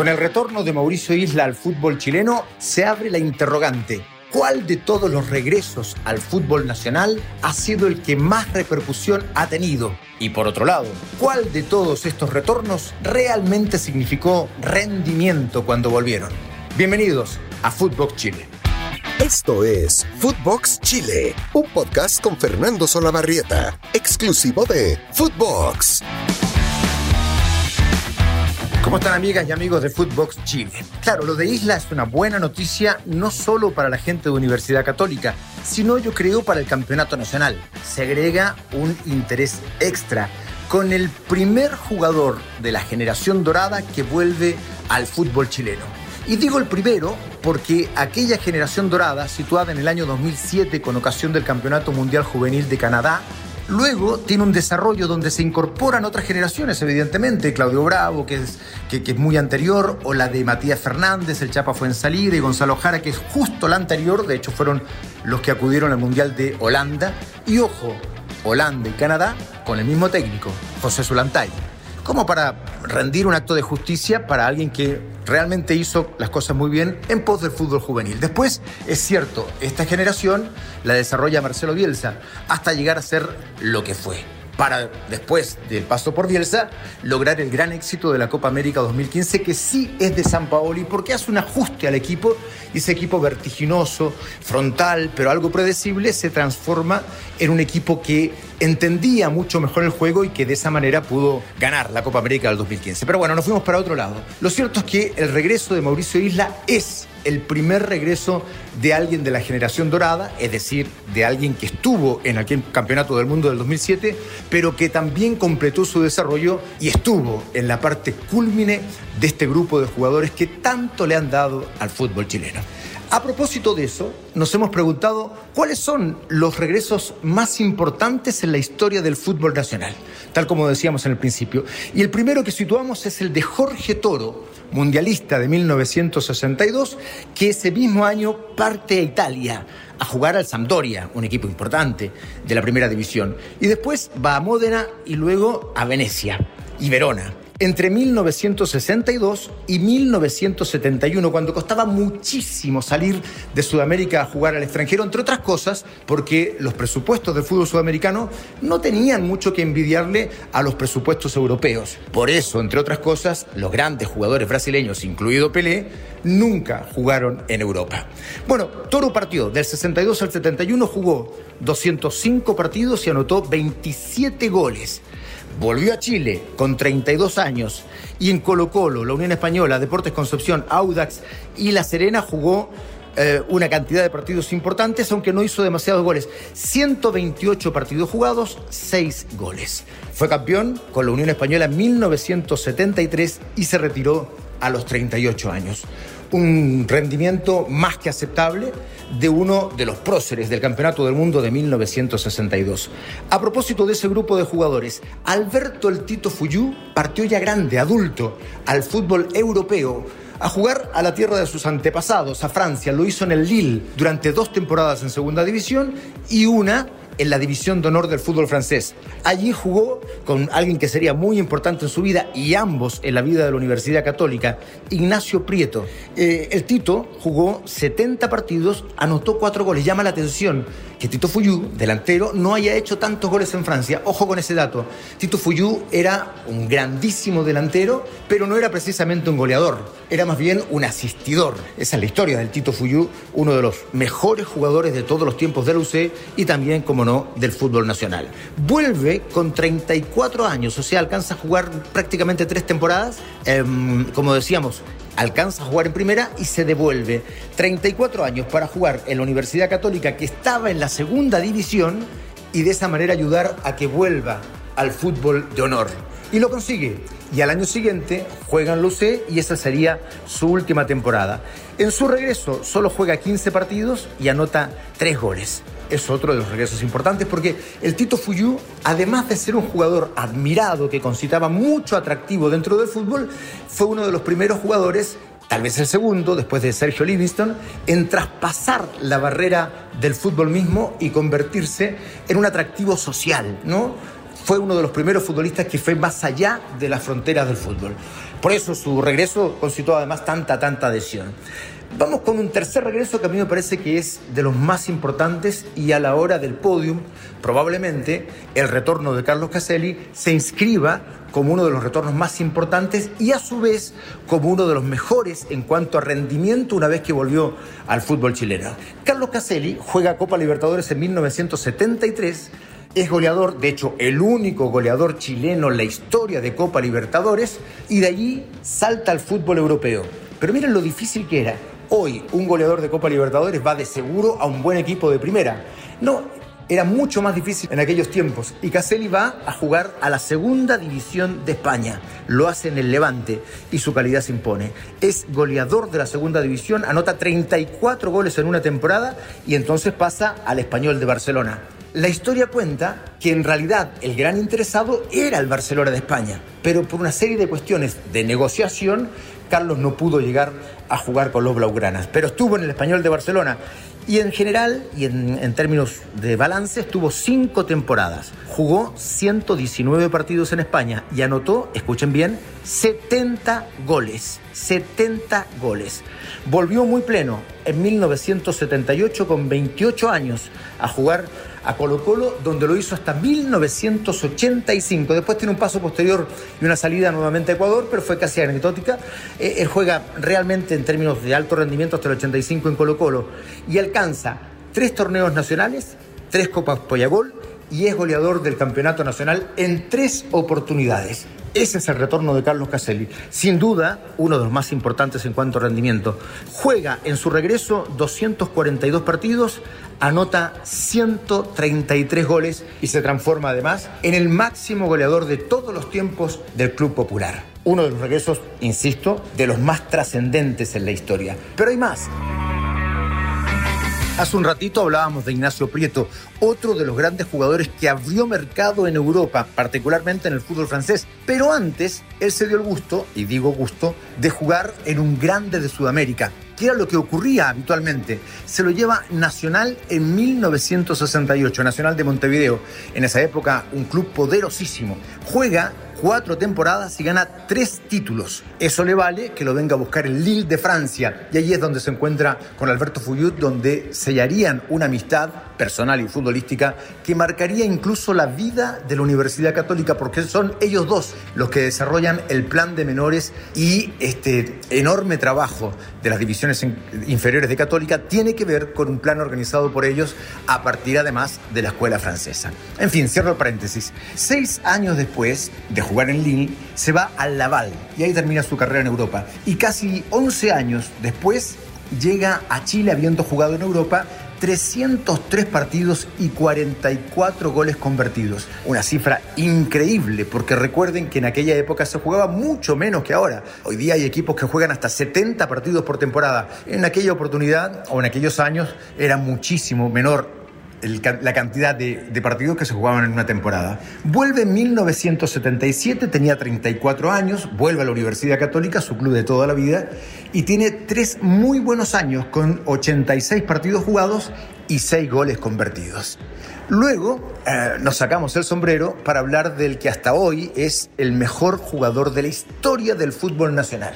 Con el retorno de Mauricio Isla al fútbol chileno, se abre la interrogante. ¿Cuál de todos los regresos al fútbol nacional ha sido el que más repercusión ha tenido? Y por otro lado, ¿cuál de todos estos retornos realmente significó rendimiento cuando volvieron? Bienvenidos a Footbox Chile. Esto es Footbox Chile, un podcast con Fernando Solabarrieta, exclusivo de Footbox. ¿Cómo están amigas y amigos de Footbox Chile? Claro, lo de Isla es una buena noticia no solo para la gente de Universidad Católica, sino yo creo para el campeonato nacional. Se agrega un interés extra con el primer jugador de la generación dorada que vuelve al fútbol chileno. Y digo el primero porque aquella generación dorada, situada en el año 2007 con ocasión del Campeonato Mundial Juvenil de Canadá, Luego tiene un desarrollo donde se incorporan otras generaciones, evidentemente, Claudio Bravo, que es, que, es muy anterior, o la de Matías Fernández, el Chapa fue en salida, y Gonzalo Jara, que es justo la anterior, de hecho fueron los que acudieron al Mundial de Holanda. Y ojo, Holanda y Canadá con el mismo técnico, José Zulantay como para rendir un acto de justicia para alguien que realmente hizo las cosas muy bien en pos del fútbol juvenil. Después, es cierto, esta generación la desarrolla Marcelo Bielsa hasta llegar a ser lo que fue para después del paso por Bielsa lograr el gran éxito de la Copa América 2015 que sí es de San Paoli porque hace un ajuste al equipo y ese equipo vertiginoso, frontal, pero algo predecible se transforma en un equipo que entendía mucho mejor el juego y que de esa manera pudo ganar la Copa América del 2015. Pero bueno, nos fuimos para otro lado. Lo cierto es que el regreso de Mauricio Isla es el primer regreso de alguien de la generación dorada, es decir, de alguien que estuvo en aquel campeonato del mundo del 2007, pero que también completó su desarrollo y estuvo en la parte cúlmine de este grupo de jugadores que tanto le han dado al fútbol chileno. A propósito de eso, nos hemos preguntado cuáles son los regresos más importantes en la historia del fútbol nacional, tal como decíamos en el principio. Y el primero que situamos es el de Jorge Toro, mundialista de 1962, que ese mismo año parte a Italia a jugar al Sampdoria, un equipo importante de la primera división, y después va a Módena y luego a Venecia y Verona entre 1962 y 1971, cuando costaba muchísimo salir de Sudamérica a jugar al extranjero, entre otras cosas porque los presupuestos del fútbol sudamericano no tenían mucho que envidiarle a los presupuestos europeos. Por eso, entre otras cosas, los grandes jugadores brasileños, incluido Pelé, nunca jugaron en Europa. Bueno, Toro partió del 62 al 71, jugó 205 partidos y anotó 27 goles volvió a Chile con 32 años y en Colo Colo, la Unión Española, Deportes Concepción, Audax y La Serena jugó eh, una cantidad de partidos importantes, aunque no hizo demasiados goles. 128 partidos jugados, 6 goles. Fue campeón con la Unión Española en 1973 y se retiró a los 38 años un rendimiento más que aceptable de uno de los próceres del Campeonato del Mundo de 1962. A propósito de ese grupo de jugadores, Alberto el Tito Fuyú partió ya grande, adulto, al fútbol europeo a jugar a la tierra de sus antepasados, a Francia. Lo hizo en el Lille durante dos temporadas en segunda división y una en la división de honor del fútbol francés. Allí jugó con alguien que sería muy importante en su vida y ambos en la vida de la Universidad Católica, Ignacio Prieto. Eh, el Tito jugó 70 partidos, anotó cuatro goles. Llama la atención que Tito Fuyú, delantero, no haya hecho tantos goles en Francia. Ojo con ese dato. Tito Fuyú era un grandísimo delantero, pero no era precisamente un goleador, era más bien un asistidor. Esa es la historia del Tito Fuyú, uno de los mejores jugadores de todos los tiempos del UC y también, como no, del fútbol nacional. Vuelve con 34 años, o sea, alcanza a jugar prácticamente tres temporadas, em, como decíamos, alcanza a jugar en primera y se devuelve 34 años para jugar en la Universidad Católica que estaba en la segunda división y de esa manera ayudar a que vuelva al fútbol de honor. Y lo consigue. Y al año siguiente juega en Lucé y esa sería su última temporada. En su regreso solo juega 15 partidos y anota 3 goles es otro de los regresos importantes porque el Tito Fuyú, además de ser un jugador admirado que concitaba mucho atractivo dentro del fútbol, fue uno de los primeros jugadores tal vez el segundo, después de Sergio Livingston, en traspasar la barrera del fútbol mismo y convertirse en un atractivo social, ¿no? fue uno de los primeros futbolistas que fue más allá de las fronteras del fútbol. Por eso su regreso concitó además tanta, tanta adhesión. Vamos con un tercer regreso que a mí me parece que es de los más importantes y a la hora del podium, probablemente el retorno de Carlos Caselli se inscriba como uno de los retornos más importantes y a su vez como uno de los mejores en cuanto a rendimiento una vez que volvió al fútbol chileno. Carlos Caselli juega Copa Libertadores en 1973 es goleador, de hecho, el único goleador chileno en la historia de Copa Libertadores, y de allí salta al fútbol europeo. Pero miren lo difícil que era. Hoy un goleador de Copa Libertadores va de seguro a un buen equipo de primera. No, era mucho más difícil en aquellos tiempos. Y Caselli va a jugar a la segunda división de España. Lo hace en el Levante y su calidad se impone. Es goleador de la segunda división, anota 34 goles en una temporada y entonces pasa al español de Barcelona. La historia cuenta que en realidad el gran interesado era el Barcelona de España, pero por una serie de cuestiones de negociación, Carlos no pudo llegar a jugar con los Blaugranas, pero estuvo en el Español de Barcelona y en general, y en, términos de balance, estuvo cinco temporadas. Jugó 119 partidos en España y anotó, escuchen bien, 70 goles. 70 goles. Volvió muy pleno en 1978 con 28 años a jugar a Colo Colo, donde lo hizo hasta 1985. Después tiene un paso posterior y una salida nuevamente a Ecuador, pero fue casi anecdótica. Eh, él juega realmente en términos de alto rendimiento hasta el 85 en Colo Colo y alcanza tres torneos nacionales, tres Copas Poyagol y es goleador del Campeonato Nacional en tres oportunidades. Ese es el retorno de Carlos Caselli. Sin duda, uno de los más importantes en cuanto a rendimiento. Juega en su regreso 242 partidos, anota 133 goles y se transforma además en el máximo goleador de todos los tiempos del Club Popular. Uno de los regresos, insisto, de los más trascendentes en la historia. Pero hay más. Hace un ratito hablábamos de Ignacio Prieto, otro de los grandes jugadores que abrió mercado en Europa, particularmente en el fútbol francés. Pero antes, él se dio el gusto, y digo gusto, de jugar en un grande de Sudamérica, que era lo que ocurría habitualmente. Se lo lleva Nacional en 1968, Nacional de Montevideo. En esa época, un club poderosísimo. Juega cuatro temporadas y gana tres títulos. Eso le vale que lo venga a buscar el Lille de Francia. Y allí es donde se encuentra con Alberto Fuyut, donde sellarían una amistad personal y futbolística que marcaría incluso la vida de la Universidad Católica, porque son ellos dos los que desarrollan el plan de menores y este enorme trabajo de las divisiones inferiores de Católica tiene que ver con un plan organizado por ellos a partir además de la escuela francesa. En fin, cierro el paréntesis. Seis años después de jugar en Lille, se va al Laval y ahí termina su carrera en Europa. Y casi 11 años después llega a Chile habiendo jugado en Europa 303 partidos y 44 goles convertidos. Una cifra increíble, porque recuerden que en aquella época se jugaba mucho menos que ahora. Hoy día hay equipos que juegan hasta 70 partidos por temporada. En aquella oportunidad o en aquellos años era muchísimo menor la cantidad de, partidos que se jugaban en una temporada. Vuelve en 1977, tenía 34 años, vuelve a la Universidad Católica, su club de toda la vida, y tiene tres muy buenos años con 86 partidos jugados y 6 goles convertidos. Luego eh, nos sacamos el sombrero para hablar del que hasta hoy es el mejor jugador de la historia del fútbol nacional.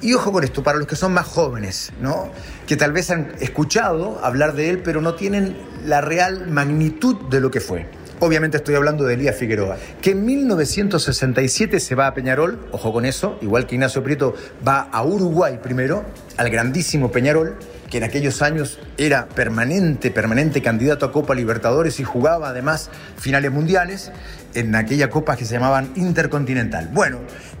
Y ojo con esto, para los que son más jóvenes, ¿no? que tal vez han escuchado hablar de él, pero no tienen la real magnitud de lo que fue. Obviamente estoy hablando de Elías Figueroa, que en 1967 se va a Peñarol, ojo con eso, igual que Ignacio Prieto va a Uruguay primero, al grandísimo Peñarol, que en aquellos años era permanente, permanente candidato a Copa Libertadores y jugaba además finales mundiales en aquella copa que se llamaban Intercontinental. Bueno,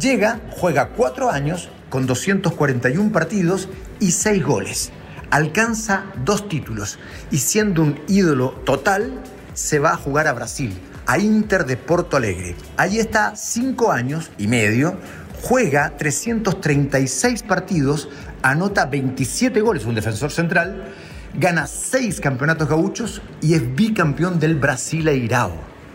llega, juega cuatro años con 241 partidos y 6 goles. Alcanza dos títulos y siendo un ídolo total, se va a jugar a Brasil, a Inter de Porto Alegre. Allí está cinco años y medio, juega 336 partidos, anota 27 goles, un defensor central, gana 6 campeonatos gauchos y es bicampeón del Brasileirao.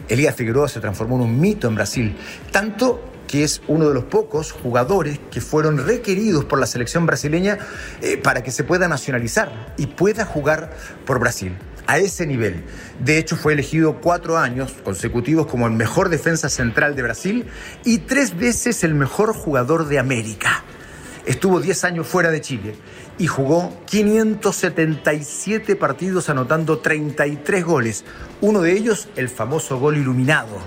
Elías Figueroa se transformó en un mito en Brasil, tanto que es uno de los pocos jugadores que fueron requeridos por la selección brasileña eh, para que se pueda nacionalizar y pueda jugar por Brasil. A ese nivel. De hecho, fue elegido cuatro años consecutivos como el mejor defensa central de Brasil y tres veces el mejor jugador de América. Estuvo 10 años fuera de Chile y jugó 577 partidos anotando 33 goles. Uno de ellos, el famoso gol iluminado.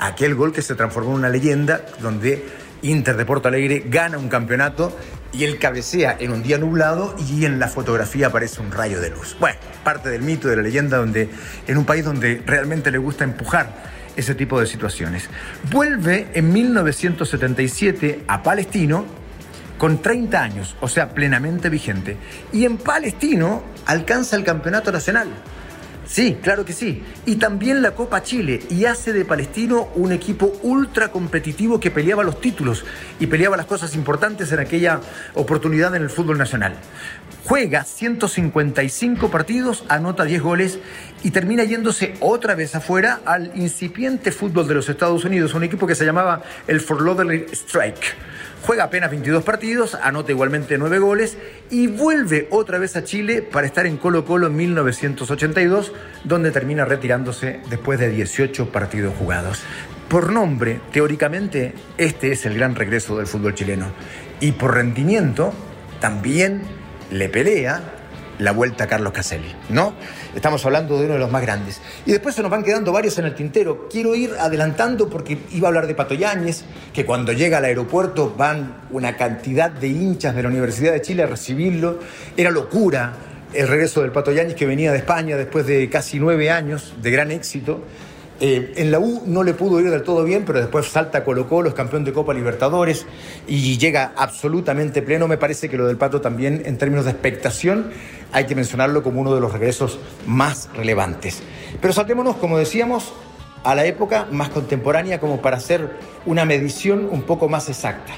Aquel gol que se transformó en una leyenda donde Inter de Porto Alegre gana un campeonato y él cabecea en un día nublado y en la fotografía aparece un rayo de luz. Bueno, parte del mito, de la leyenda, donde en un país donde realmente le gusta empujar ese tipo de situaciones. Vuelve en 1977 a Palestino con 30 años, o sea, plenamente vigente, y en Palestino alcanza el campeonato nacional. Sí, claro que sí. Y también la Copa Chile. Y hace de Palestino un equipo ultra competitivo que peleaba los títulos y peleaba las cosas importantes en aquella oportunidad en el fútbol nacional. Juega 155 partidos, anota 10 goles y termina yéndose otra vez afuera al incipiente fútbol de los Estados Unidos, un equipo que se llamaba el Fort Lauderdale Strike Juega apenas 22 partidos, anota igualmente 9 goles y vuelve otra vez a Chile para estar en Colo Colo en 1982, donde termina retirándose después de 18 partidos jugados. Por nombre, teóricamente, este es el gran regreso del fútbol chileno. Y por rendimiento, también le pelea la vuelta a Carlos Caselli, ¿no? Estamos hablando de uno de los más grandes. Y después se nos van quedando varios en el tintero. Quiero ir adelantando porque iba a hablar de Pato Yáñez, que cuando llega al aeropuerto van una cantidad de hinchas de la Universidad de Chile a recibirlo. Era locura el regreso del Pato Yáñez que venía de España después de casi nueve años de gran éxito. Eh, en la U no le pudo ir del todo bien, pero después salta Colo Colo, es campeón de Copa Libertadores y llega absolutamente pleno. Me parece que lo del Pato también, en términos de expectación, hay que mencionarlo como uno de los regresos más relevantes. Pero saltémonos, como decíamos, a la época más contemporánea como para hacer una medición un poco más exacta.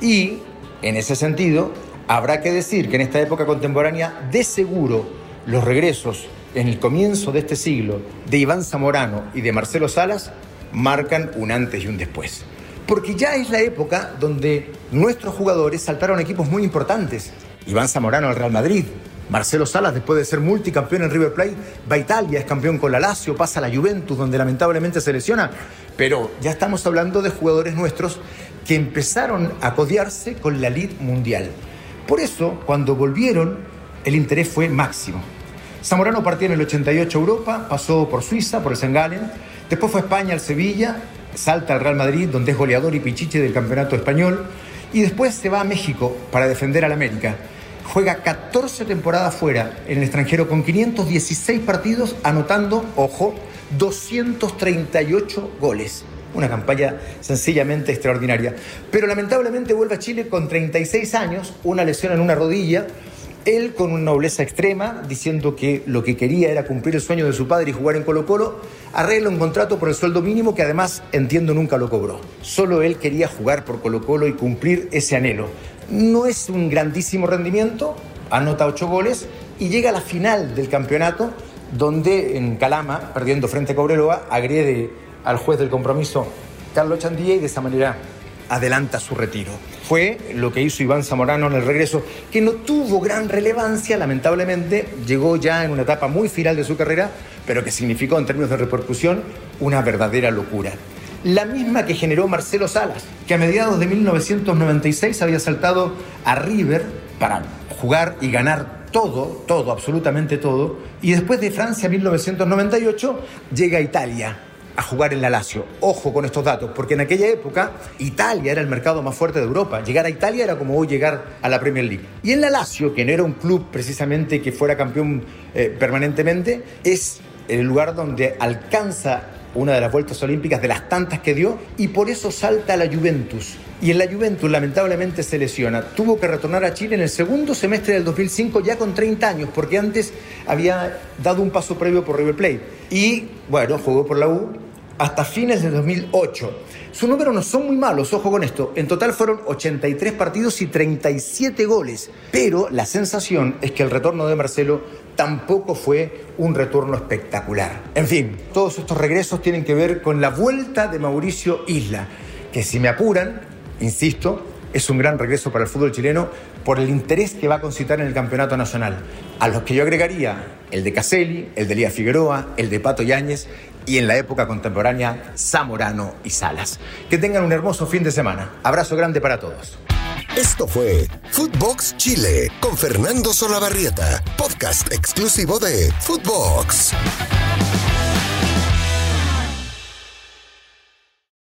Y, en ese sentido, habrá que decir que en esta época contemporánea, de seguro, los regresos en el comienzo de este siglo de Iván Zamorano y de Marcelo Salas marcan un antes y un después. Porque ya es la época donde nuestros jugadores saltaron equipos muy importantes. Iván Zamorano al Real Madrid, Marcelo Salas, después de ser multicampeón en River Plate, va a Italia, es campeón con la Lazio, pasa a la Juventus, donde lamentablemente se lesiona. Pero ya estamos hablando de jugadores nuestros que empezaron a codiarse con la Liga Mundial. Por eso, cuando volvieron, el interés fue máximo. Zamorano partió en el 88 a Europa, pasó por Suiza, por el St. Gallen, después fue a España, al Sevilla, salta al Real Madrid, donde es goleador y pichiche del campeonato español, y después se va a México para defender al América. Juega 14 temporadas fuera en el extranjero con 516 partidos, anotando, ojo, 238 goles. Una campaña sencillamente extraordinaria. Pero lamentablemente vuelve a Chile con 36 años, una lesión en una rodilla, él con una nobleza extrema, diciendo que lo que quería era cumplir el sueño de su padre y jugar en Colo Colo, arregla un contrato por el sueldo mínimo que además, entiendo, nunca lo cobró. Solo él quería jugar por Colo Colo y cumplir ese anhelo. No es un grandísimo rendimiento, anota ocho goles y llega a la final del campeonato, donde en Calama, perdiendo frente a Cobreloa, agrede al juez del compromiso Carlos Chandía y de esa manera adelanta su retiro. Fue lo que hizo Iván Zamorano en el regreso, que no tuvo gran relevancia, lamentablemente, llegó ya en una etapa muy final de su carrera, pero que significó en términos de repercusión una verdadera locura. La misma que generó Marcelo Salas, que a mediados de 1996 había saltado a River para jugar y ganar todo, todo, absolutamente todo, y después de Francia 1998 llega a Italia, a jugar en la Lazio. Ojo con estos datos, porque en aquella época Italia era el mercado más fuerte de Europa. Llegar a Italia era como hoy llegar a la Premier League. Y en la Lazio, que no era un club precisamente que fuera campeón eh, permanentemente, es el lugar donde alcanza una de las vueltas olímpicas de las tantas que dio y por eso salta a la Juventus. Y en la Juventus lamentablemente se lesiona. Tuvo que retornar a Chile en el segundo semestre del 2005 ya con 30 años porque antes había dado un paso previo por River Plate. Y bueno, jugó por la U, hasta fines de 2008. Sus números no son muy malos, ojo con esto. En total fueron 83 partidos y 37 goles. Pero la sensación es que el retorno de Marcelo tampoco fue un retorno espectacular. En fin, todos estos regresos tienen que ver con la vuelta de Mauricio Isla, que si me apuran, insisto, es un gran regreso para el fútbol chileno por el interés que va a concitar en el campeonato nacional. A los que yo agregaría el de Caselli, el de Lía Figueroa, el de Pato Yáñez y en la época contemporánea Zamorano y Salas. Que tengan un hermoso fin de semana. Abrazo grande para todos. Esto fue Footbox Chile con Fernando Solabarrieta, podcast exclusivo de Footbox.